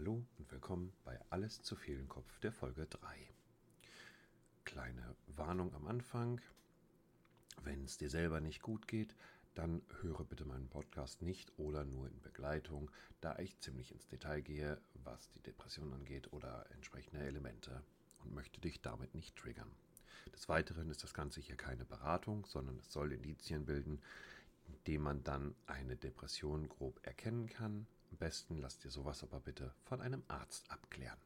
Hallo und willkommen bei Alles zu viel Kopf der Folge 3. Kleine Warnung am Anfang. Wenn es dir selber nicht gut geht, dann höre bitte meinen Podcast nicht oder nur in Begleitung, da ich ziemlich ins Detail gehe, was die Depression angeht oder entsprechende Elemente und möchte dich damit nicht triggern. Des Weiteren ist das Ganze hier keine Beratung, sondern es soll Indizien bilden, indem man dann eine Depression grob erkennen kann. Am besten lasst ihr sowas aber bitte von einem Arzt abklären.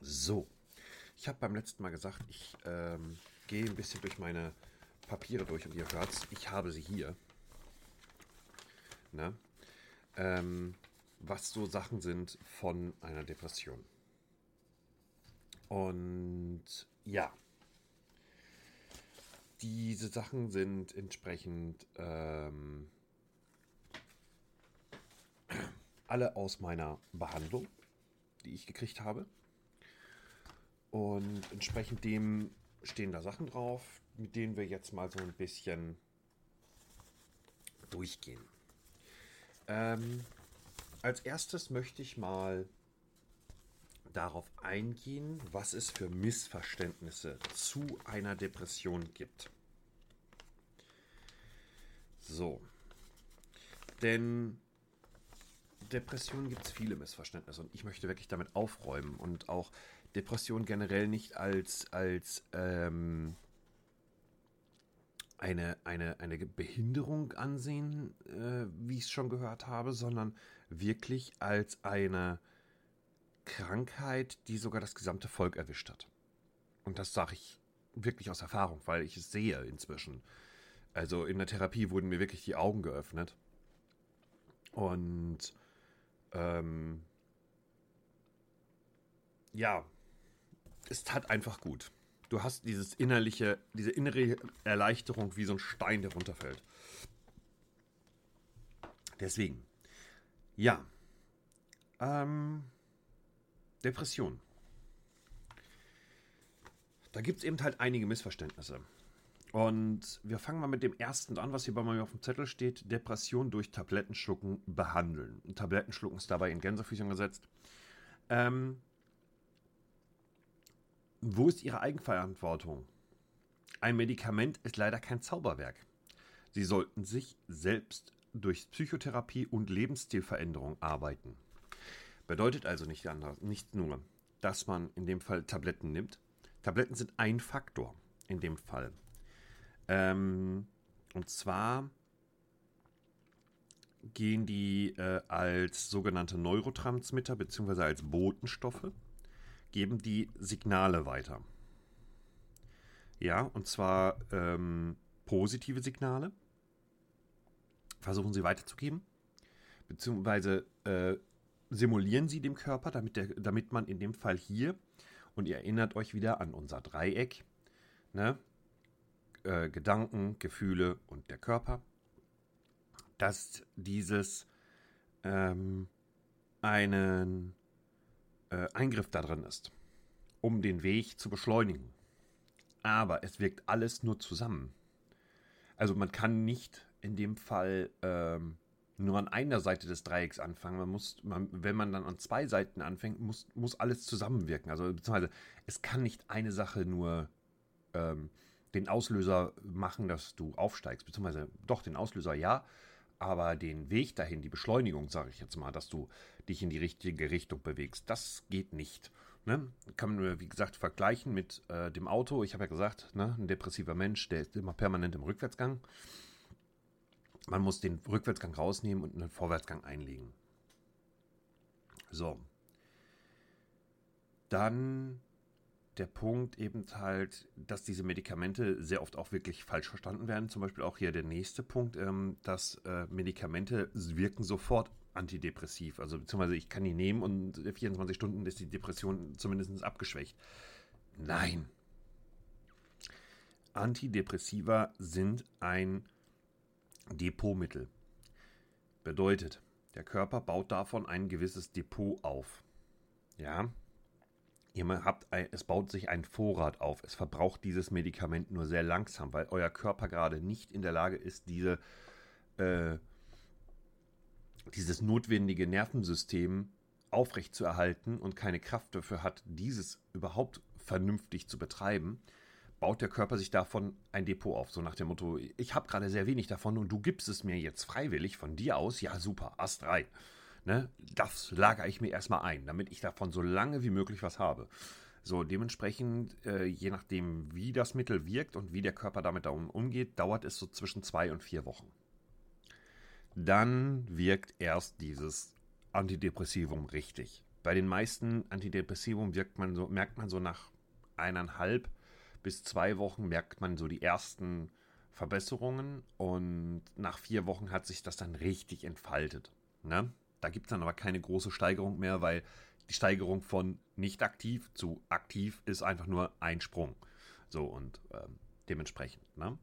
So, ich habe beim letzten Mal gesagt, ich ähm, gehe ein bisschen durch meine Papiere durch und ihr hört ich habe sie hier. Ne? Ähm, was so Sachen sind von einer Depression. Und ja, diese Sachen sind entsprechend ähm, alle aus meiner Behandlung, die ich gekriegt habe. Und entsprechend dem stehen da Sachen drauf, mit denen wir jetzt mal so ein bisschen durchgehen. Ähm, als erstes möchte ich mal darauf eingehen, was es für Missverständnisse zu einer Depression gibt. So. Denn Depression gibt es viele Missverständnisse und ich möchte wirklich damit aufräumen und auch Depression generell nicht als, als ähm, eine, eine, eine Behinderung ansehen, äh, wie ich es schon gehört habe, sondern wirklich als eine Krankheit, die sogar das gesamte Volk erwischt hat. Und das sage ich wirklich aus Erfahrung, weil ich es sehe inzwischen. Also in der Therapie wurden mir wirklich die Augen geöffnet. Und ähm, ja, es tat einfach gut. Du hast dieses innerliche, diese innere Erleichterung wie so ein Stein, der runterfällt. Deswegen, ja, ähm, Depression. Da gibt es eben halt einige Missverständnisse. Und wir fangen mal mit dem ersten an, was hier bei mir auf dem Zettel steht: Depression durch Tablettenschlucken behandeln. Tablettenschlucken ist dabei in Gänsefüßchen gesetzt. Ähm, wo ist Ihre Eigenverantwortung? Ein Medikament ist leider kein Zauberwerk. Sie sollten sich selbst durch Psychotherapie und Lebensstilveränderung arbeiten. Bedeutet also nicht, anders, nicht nur, dass man in dem Fall Tabletten nimmt. Tabletten sind ein Faktor in dem Fall. Ähm, und zwar gehen die äh, als sogenannte Neurotransmitter bzw. als Botenstoffe, geben die Signale weiter. Ja, und zwar ähm, positive Signale versuchen sie weiterzugeben, beziehungsweise äh, simulieren Sie dem Körper, damit, der, damit man in dem Fall hier, und ihr erinnert euch wieder an unser Dreieck, ne? Äh, Gedanken, Gefühle und der Körper, dass dieses ähm, einen äh, Eingriff da drin ist, um den Weg zu beschleunigen. Aber es wirkt alles nur zusammen. Also man kann nicht in dem Fall ähm, nur an einer Seite des Dreiecks anfangen. Man muss, man, wenn man dann an zwei Seiten anfängt, muss, muss alles zusammenwirken. Also beziehungsweise es kann nicht eine Sache nur ähm, den Auslöser machen, dass du aufsteigst, beziehungsweise doch den Auslöser ja, aber den Weg dahin, die Beschleunigung, sage ich jetzt mal, dass du dich in die richtige Richtung bewegst, das geht nicht. Ne? Kann man, wie gesagt, vergleichen mit äh, dem Auto. Ich habe ja gesagt, ne, ein depressiver Mensch, der ist immer permanent im Rückwärtsgang. Man muss den Rückwärtsgang rausnehmen und einen Vorwärtsgang einlegen. So. Dann der Punkt eben halt, dass diese Medikamente sehr oft auch wirklich falsch verstanden werden. Zum Beispiel auch hier der nächste Punkt, ähm, dass äh, Medikamente wirken sofort antidepressiv. Also beziehungsweise ich kann die nehmen und 24 Stunden ist die Depression zumindest abgeschwächt. Nein. Antidepressiva sind ein Depotmittel. Bedeutet, der Körper baut davon ein gewisses Depot auf. Ja, ihr habt ein, es baut sich ein Vorrat auf. Es verbraucht dieses Medikament nur sehr langsam, weil euer Körper gerade nicht in der Lage ist, diese, äh, dieses notwendige Nervensystem aufrecht zu erhalten und keine Kraft dafür hat, dieses überhaupt vernünftig zu betreiben, baut der Körper sich davon ein Depot auf. So nach dem Motto, ich habe gerade sehr wenig davon und du gibst es mir jetzt freiwillig von dir aus. Ja, super, Ast rein. Ne? Das lagere ich mir erstmal ein, damit ich davon so lange wie möglich was habe. So, dementsprechend, äh, je nachdem, wie das Mittel wirkt und wie der Körper damit umgeht, dauert es so zwischen zwei und vier Wochen. Dann wirkt erst dieses Antidepressivum richtig. Bei den meisten Antidepressivum wirkt man so, merkt man so nach eineinhalb bis zwei Wochen merkt man so die ersten Verbesserungen und nach vier Wochen hat sich das dann richtig entfaltet. Ne? Da gibt es dann aber keine große Steigerung mehr, weil die Steigerung von nicht aktiv zu aktiv ist einfach nur ein Sprung. So und ähm, dementsprechend. Ne?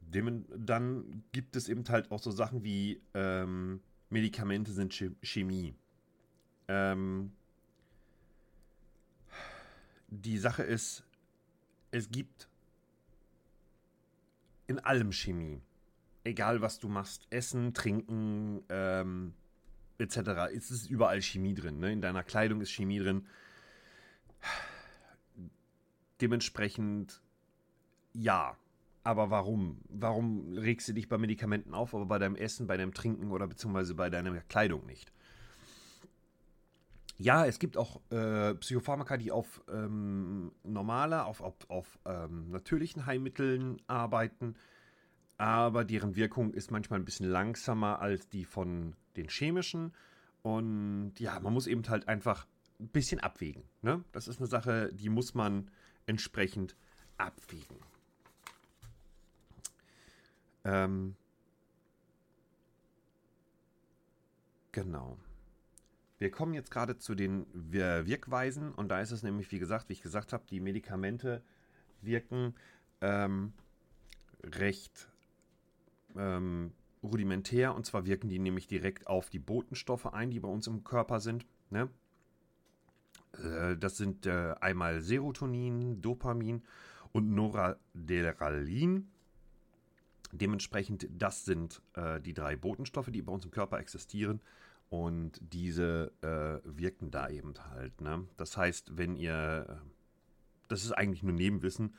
Dem, dann gibt es eben halt auch so Sachen wie ähm, Medikamente sind Chemie. Ähm, die Sache ist, es gibt in allem Chemie. Egal was du machst, Essen, Trinken, ähm, etc. Es ist überall Chemie drin. Ne? In deiner Kleidung ist Chemie drin. Dementsprechend ja. Aber warum? Warum regst du dich bei Medikamenten auf, aber bei deinem Essen, bei deinem Trinken oder beziehungsweise bei deiner Kleidung nicht? Ja, es gibt auch äh, Psychopharmaka, die auf ähm, normale, auf, auf, auf ähm, natürlichen Heilmitteln arbeiten, aber deren Wirkung ist manchmal ein bisschen langsamer als die von den chemischen. Und ja, man muss eben halt einfach ein bisschen abwägen. Ne? Das ist eine Sache, die muss man entsprechend abwägen. Ähm, genau. Wir kommen jetzt gerade zu den Wirkweisen und da ist es nämlich, wie gesagt, wie ich gesagt habe, die Medikamente wirken ähm, recht ähm, rudimentär und zwar wirken die nämlich direkt auf die Botenstoffe ein, die bei uns im Körper sind. Ne? Äh, das sind äh, einmal Serotonin, Dopamin und Noradrenalin. Dementsprechend, das sind äh, die drei Botenstoffe, die bei uns im Körper existieren. Und diese äh, wirken da eben halt. Ne? Das heißt, wenn ihr, das ist eigentlich nur Nebenwissen,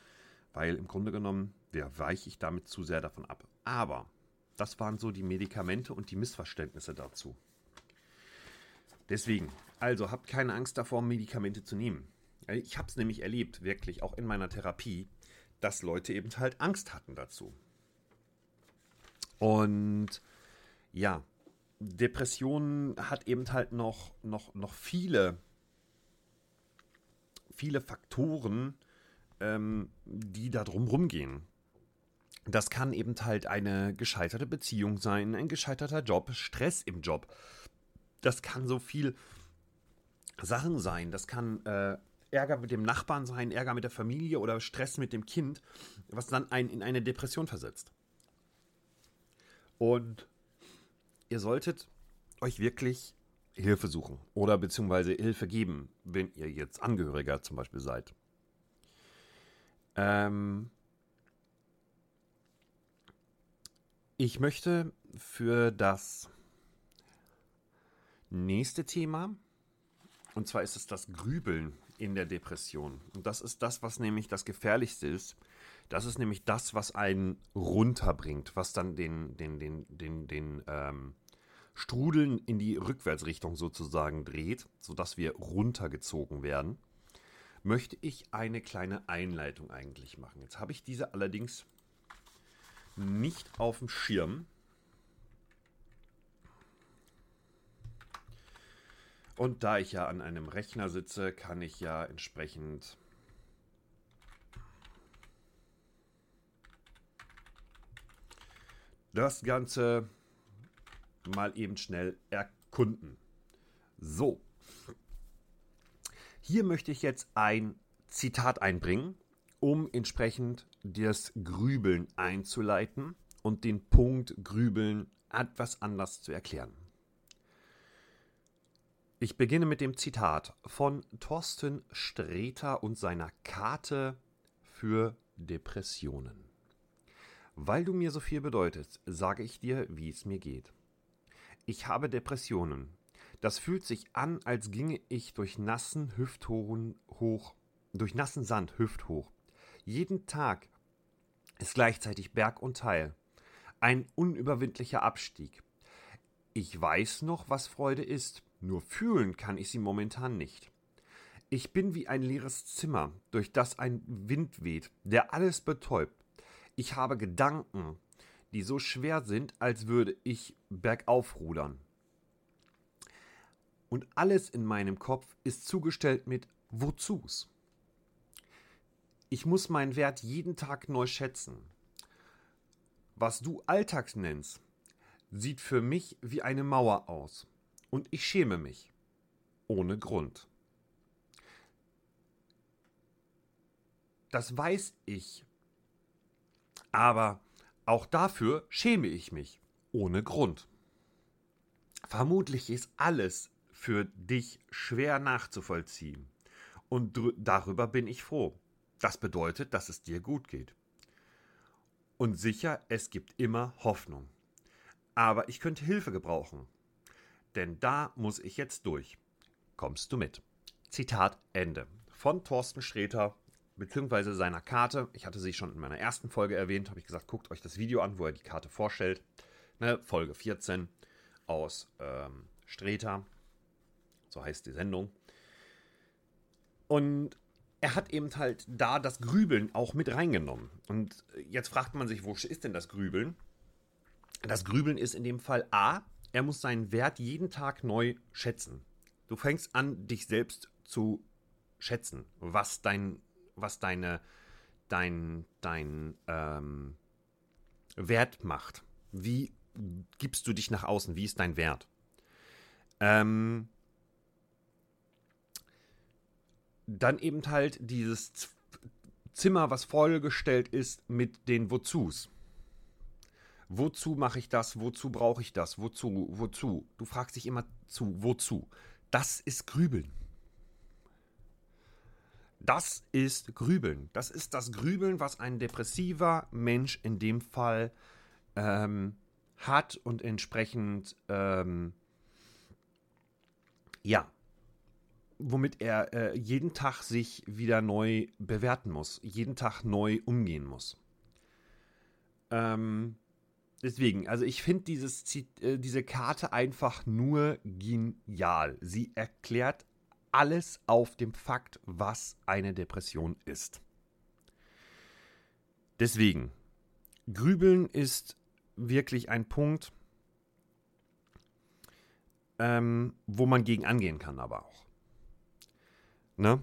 weil im Grunde genommen weiche ich damit zu sehr davon ab. Aber das waren so die Medikamente und die Missverständnisse dazu. Deswegen, also habt keine Angst davor, Medikamente zu nehmen. Ich habe es nämlich erlebt, wirklich, auch in meiner Therapie, dass Leute eben halt Angst hatten dazu. Und ja, Depression hat eben halt noch, noch, noch viele, viele Faktoren, ähm, die da drum rumgehen. Das kann eben halt eine gescheiterte Beziehung sein, ein gescheiterter Job, Stress im Job. Das kann so viel Sachen sein. Das kann äh, Ärger mit dem Nachbarn sein, Ärger mit der Familie oder Stress mit dem Kind, was dann einen in eine Depression versetzt. Und ihr solltet euch wirklich Hilfe suchen oder beziehungsweise Hilfe geben, wenn ihr jetzt Angehöriger zum Beispiel seid. Ähm ich möchte für das nächste Thema, und zwar ist es das Grübeln in der Depression. Und das ist das, was nämlich das Gefährlichste ist, das ist nämlich das, was einen runterbringt, was dann den, den, den, den, den ähm, Strudeln in die Rückwärtsrichtung sozusagen dreht, sodass wir runtergezogen werden, möchte ich eine kleine Einleitung eigentlich machen. Jetzt habe ich diese allerdings nicht auf dem Schirm. Und da ich ja an einem Rechner sitze, kann ich ja entsprechend das Ganze mal eben schnell erkunden. So. Hier möchte ich jetzt ein Zitat einbringen, um entsprechend das Grübeln einzuleiten und den Punkt Grübeln etwas anders zu erklären. Ich beginne mit dem Zitat von Thorsten Sträter und seiner Karte für Depressionen. Weil du mir so viel bedeutest, sage ich dir, wie es mir geht. ich habe Depressionen. Das fühlt sich an, als ginge ich durch nassen Hüfthohen hoch, durch nassen Sand hüfthoch. Jeden Tag ist gleichzeitig Berg und Teil. Ein unüberwindlicher Abstieg. Ich weiß noch, was Freude ist, nur fühlen kann ich sie momentan nicht. Ich bin wie ein leeres Zimmer, durch das ein Wind weht, der alles betäubt. Ich habe Gedanken, die so schwer sind, als würde ich bergauf rudern. Und alles in meinem Kopf ist zugestellt mit Wozus. Ich muss meinen Wert jeden Tag neu schätzen. Was du Alltags nennst, sieht für mich wie eine Mauer aus. Und ich schäme mich. Ohne Grund. Das weiß ich. Aber auch dafür schäme ich mich. Ohne Grund. Vermutlich ist alles für dich schwer nachzuvollziehen. Und darüber bin ich froh. Das bedeutet, dass es dir gut geht. Und sicher, es gibt immer Hoffnung. Aber ich könnte Hilfe gebrauchen. Denn da muss ich jetzt durch. Kommst du mit? Zitat Ende. Von Thorsten Sträter, beziehungsweise seiner Karte. Ich hatte sie schon in meiner ersten Folge erwähnt, habe ich gesagt, guckt euch das Video an, wo er die Karte vorstellt. Ne, Folge 14 aus ähm, Streter. So heißt die Sendung. Und er hat eben halt da das Grübeln auch mit reingenommen. Und jetzt fragt man sich, wo ist denn das Grübeln? Das Grübeln ist in dem Fall A, er muss seinen Wert jeden Tag neu schätzen. Du fängst an, dich selbst zu schätzen, was dein, was deine, dein, dein ähm, Wert macht. Wie gibst du dich nach außen? Wie ist dein Wert? Ähm, dann eben halt dieses Zimmer, was vollgestellt ist mit den Wozus. Wozu mache ich das? Wozu brauche ich das? Wozu? Wozu? Du fragst dich immer zu, wozu? Das ist Grübeln. Das ist Grübeln. Das ist das Grübeln, was ein depressiver Mensch in dem Fall ähm, hat und entsprechend ähm, ja womit er äh, jeden Tag sich wieder neu bewerten muss, jeden Tag neu umgehen muss. Ähm, deswegen, also ich finde äh, diese Karte einfach nur genial. Sie erklärt alles auf dem Fakt, was eine Depression ist. Deswegen, Grübeln ist wirklich ein Punkt, ähm, wo man gegen angehen kann, aber auch. Ne?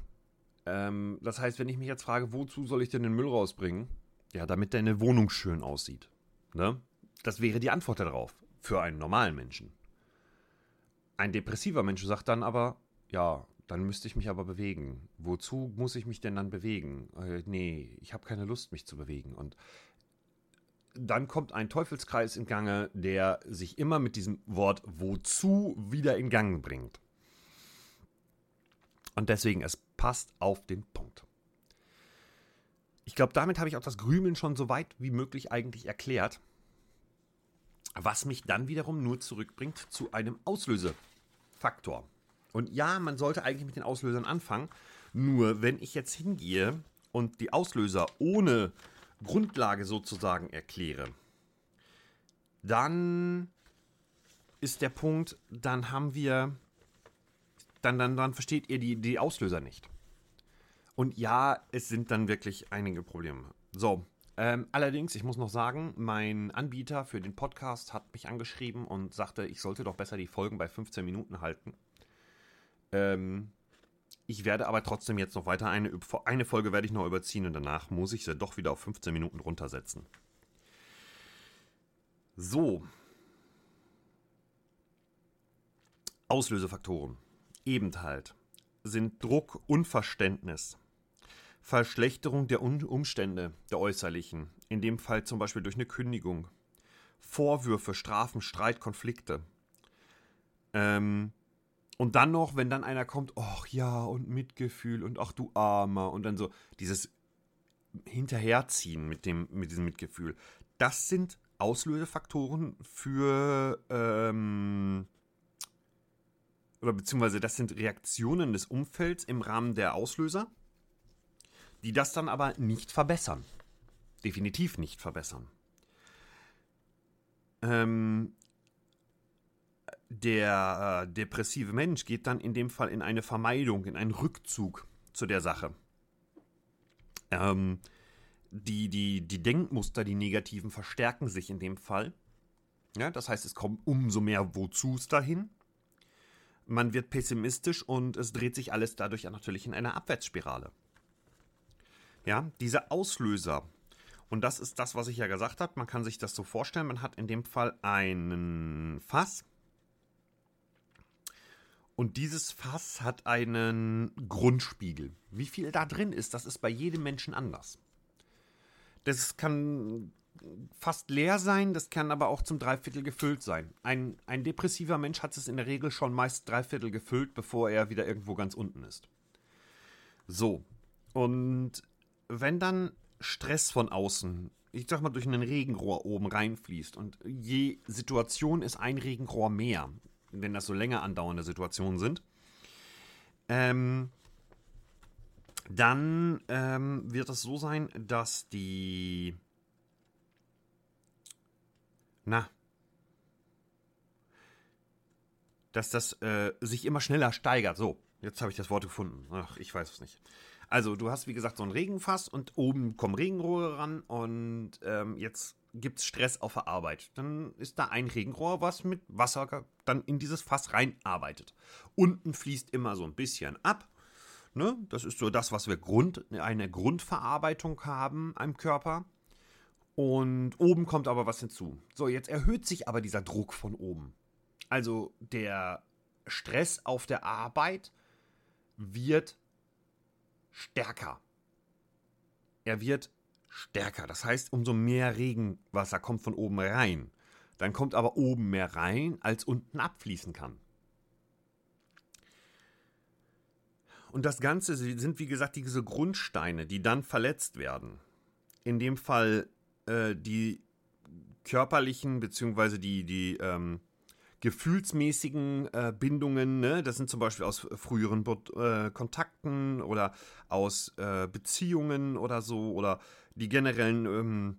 Ähm, das heißt, wenn ich mich jetzt frage, wozu soll ich denn den Müll rausbringen? Ja, damit deine Wohnung schön aussieht. Ne? Das wäre die Antwort darauf. Für einen normalen Menschen. Ein depressiver Mensch sagt dann aber, ja, dann müsste ich mich aber bewegen. Wozu muss ich mich denn dann bewegen? Äh, nee, ich habe keine Lust, mich zu bewegen. Und dann kommt ein Teufelskreis in Gange, der sich immer mit diesem Wort wozu wieder in Gang bringt. Und deswegen, es passt auf den Punkt. Ich glaube, damit habe ich auch das Grümeln schon so weit wie möglich eigentlich erklärt. Was mich dann wiederum nur zurückbringt zu einem Auslösefaktor. Und ja, man sollte eigentlich mit den Auslösern anfangen. Nur wenn ich jetzt hingehe und die Auslöser ohne Grundlage sozusagen erkläre, dann ist der Punkt, dann haben wir dann, dann, dann versteht ihr die, die Auslöser nicht. Und ja, es sind dann wirklich einige Probleme. So, ähm, allerdings, ich muss noch sagen, mein Anbieter für den Podcast hat mich angeschrieben und sagte, ich sollte doch besser die Folgen bei 15 Minuten halten. Ähm, ich werde aber trotzdem jetzt noch weiter eine, eine Folge werde ich noch überziehen und danach muss ich sie doch wieder auf 15 Minuten runtersetzen. So. Auslösefaktoren eben halt. Sind Druck, Unverständnis, Verschlechterung der Umstände, der äußerlichen, in dem Fall zum Beispiel durch eine Kündigung, Vorwürfe, Strafen, Streit, Konflikte. Ähm, und dann noch, wenn dann einer kommt, ach ja, und Mitgefühl und ach du Armer. Und dann so dieses Hinterherziehen mit, dem, mit diesem Mitgefühl. Das sind Auslösefaktoren für, ähm, oder beziehungsweise das sind Reaktionen des Umfelds im Rahmen der Auslöser, die das dann aber nicht verbessern. Definitiv nicht verbessern. Ähm, der äh, depressive Mensch geht dann in dem Fall in eine Vermeidung, in einen Rückzug zu der Sache. Ähm, die, die, die Denkmuster, die negativen, verstärken sich in dem Fall. Ja, das heißt, es kommt umso mehr Wozus dahin. Man wird pessimistisch und es dreht sich alles dadurch natürlich in einer Abwärtsspirale. Ja, diese Auslöser. Und das ist das, was ich ja gesagt habe. Man kann sich das so vorstellen. Man hat in dem Fall einen Fass. Und dieses Fass hat einen Grundspiegel. Wie viel da drin ist, das ist bei jedem Menschen anders. Das kann fast leer sein, das kann aber auch zum Dreiviertel gefüllt sein. Ein, ein depressiver Mensch hat es in der Regel schon meist Dreiviertel gefüllt, bevor er wieder irgendwo ganz unten ist. So. Und wenn dann Stress von außen, ich sag mal, durch ein Regenrohr oben reinfließt und je Situation ist ein Regenrohr mehr, wenn das so länger andauernde Situationen sind, ähm, dann ähm, wird es so sein, dass die. Na. Dass das äh, sich immer schneller steigert. So, jetzt habe ich das Wort gefunden. Ach, ich weiß es nicht. Also, du hast wie gesagt so ein Regenfass und oben kommen Regenrohre ran und ähm, jetzt gibt es Stress auf der Arbeit. Dann ist da ein Regenrohr, was mit Wasser dann in dieses Fass reinarbeitet. Unten fließt immer so ein bisschen ab Ne? Das ist so das, was wir Grund, eine Grundverarbeitung haben am Körper. Und oben kommt aber was hinzu. So, jetzt erhöht sich aber dieser Druck von oben. Also der Stress auf der Arbeit wird stärker. Er wird stärker. Das heißt, umso mehr Regenwasser kommt von oben rein. Dann kommt aber oben mehr rein, als unten abfließen kann. Und das Ganze sind, wie gesagt, diese Grundsteine, die dann verletzt werden. In dem Fall äh, die körperlichen beziehungsweise die, die ähm, gefühlsmäßigen äh, Bindungen, ne? das sind zum Beispiel aus früheren äh, Kontakten oder aus äh, Beziehungen oder so oder die generellen ähm,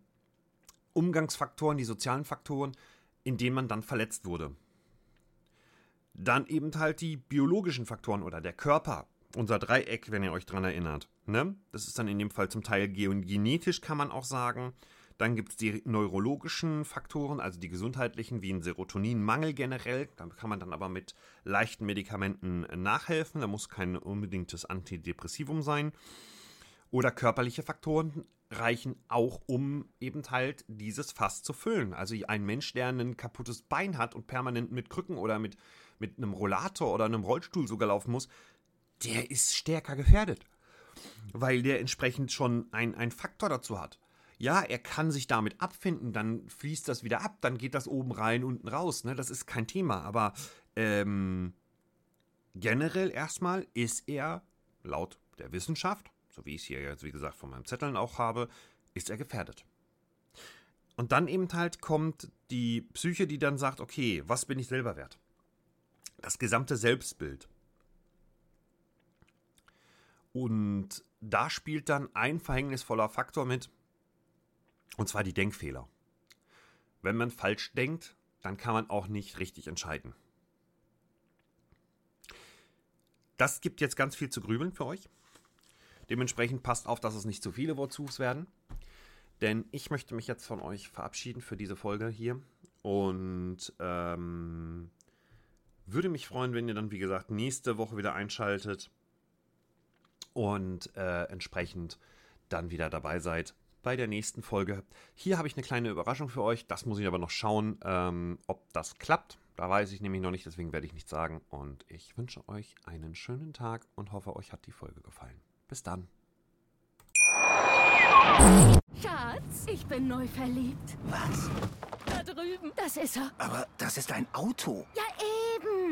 Umgangsfaktoren, die sozialen Faktoren, in denen man dann verletzt wurde. Dann eben halt die biologischen Faktoren oder der Körper, unser Dreieck, wenn ihr euch dran erinnert. Ne? Das ist dann in dem Fall zum Teil genetisch, kann man auch sagen. Dann gibt es die neurologischen Faktoren, also die gesundheitlichen, wie ein Serotoninmangel generell. Da kann man dann aber mit leichten Medikamenten nachhelfen. Da muss kein unbedingtes Antidepressivum sein. Oder körperliche Faktoren reichen auch, um eben halt dieses Fass zu füllen. Also ein Mensch, der ein kaputtes Bein hat und permanent mit Krücken oder mit, mit einem Rollator oder einem Rollstuhl sogar laufen muss, der ist stärker gefährdet. Weil der entsprechend schon ein, Faktor dazu hat. Ja, er kann sich damit abfinden, dann fließt das wieder ab, dann geht das oben rein, unten raus. Ne? Das ist kein Thema. Aber ähm, generell erstmal ist er laut der Wissenschaft, so wie ich es hier jetzt wie gesagt von meinem Zetteln auch habe, ist er gefährdet. Und dann eben halt kommt die Psyche, die dann sagt, okay, was bin ich selber wert? Das gesamte Selbstbild. Und da spielt dann ein verhängnisvoller Faktor mit, und zwar die Denkfehler. Wenn man falsch denkt, dann kann man auch nicht richtig entscheiden. Das gibt jetzt ganz viel zu grübeln für euch. Dementsprechend passt auf, dass es nicht zu viele Wortsuchs werden. Denn ich möchte mich jetzt von euch verabschieden für diese Folge hier. Und ähm, würde mich freuen, wenn ihr dann, wie gesagt, nächste Woche wieder einschaltet und äh, entsprechend dann wieder dabei seid bei der nächsten Folge. Hier habe ich eine kleine Überraschung für euch. Das muss ich aber noch schauen, ähm, ob das klappt. Da weiß ich nämlich noch nicht, deswegen werde ich nichts sagen. Und ich wünsche euch einen schönen Tag und hoffe, euch hat die Folge gefallen. Bis dann. Schatz, ich bin neu verliebt. Was? Da drüben. Das ist er. Aber das ist ein Auto. Ja,